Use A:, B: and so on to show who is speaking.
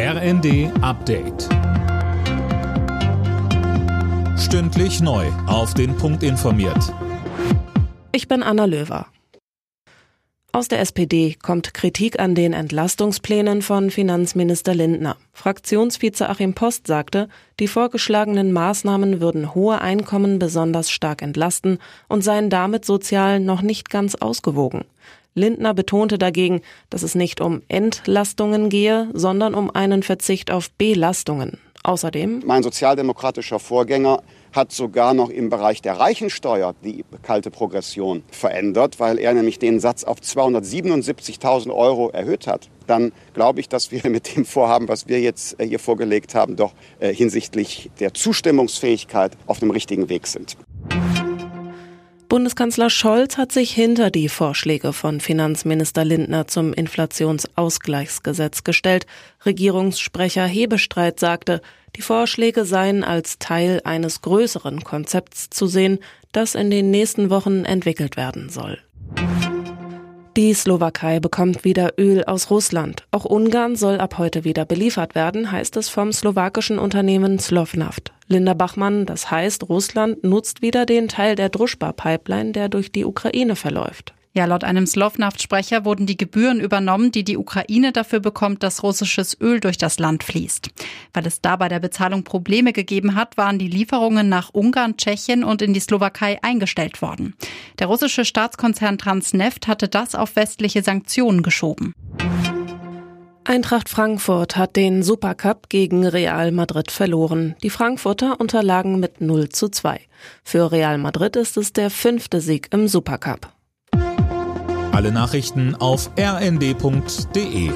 A: RND Update. Stündlich neu. Auf den Punkt informiert.
B: Ich bin Anna Löwer. Aus der SPD kommt Kritik an den Entlastungsplänen von Finanzminister Lindner. Fraktionsvize Achim Post sagte, die vorgeschlagenen Maßnahmen würden hohe Einkommen besonders stark entlasten und seien damit sozial noch nicht ganz ausgewogen. Lindner betonte dagegen, dass es nicht um Entlastungen gehe, sondern um einen Verzicht auf Belastungen. Außerdem
C: Mein sozialdemokratischer Vorgänger hat sogar noch im Bereich der Reichensteuer die kalte Progression verändert, weil er nämlich den Satz auf 277.000 Euro erhöht hat. Dann glaube ich, dass wir mit dem Vorhaben, was wir jetzt hier vorgelegt haben, doch äh, hinsichtlich der Zustimmungsfähigkeit auf dem richtigen Weg sind.
B: Bundeskanzler Scholz hat sich hinter die Vorschläge von Finanzminister Lindner zum Inflationsausgleichsgesetz gestellt. Regierungssprecher Hebestreit sagte, die Vorschläge seien als Teil eines größeren Konzepts zu sehen, das in den nächsten Wochen entwickelt werden soll. Die Slowakei bekommt wieder Öl aus Russland. Auch Ungarn soll ab heute wieder beliefert werden, heißt es vom slowakischen Unternehmen Slovnaft. Linda Bachmann, das heißt, Russland nutzt wieder den Teil der Druschba-Pipeline, der durch die Ukraine verläuft.
D: Ja, laut einem Slovnaft-Sprecher wurden die Gebühren übernommen, die die Ukraine dafür bekommt, dass russisches Öl durch das Land fließt. Weil es da bei der Bezahlung Probleme gegeben hat, waren die Lieferungen nach Ungarn, Tschechien und in die Slowakei eingestellt worden. Der russische Staatskonzern Transneft hatte das auf westliche Sanktionen geschoben.
B: Eintracht Frankfurt hat den Supercup gegen Real Madrid verloren. Die Frankfurter unterlagen mit 0 zu 2. Für Real Madrid ist es der fünfte Sieg im Supercup.
A: Alle Nachrichten auf rnd.de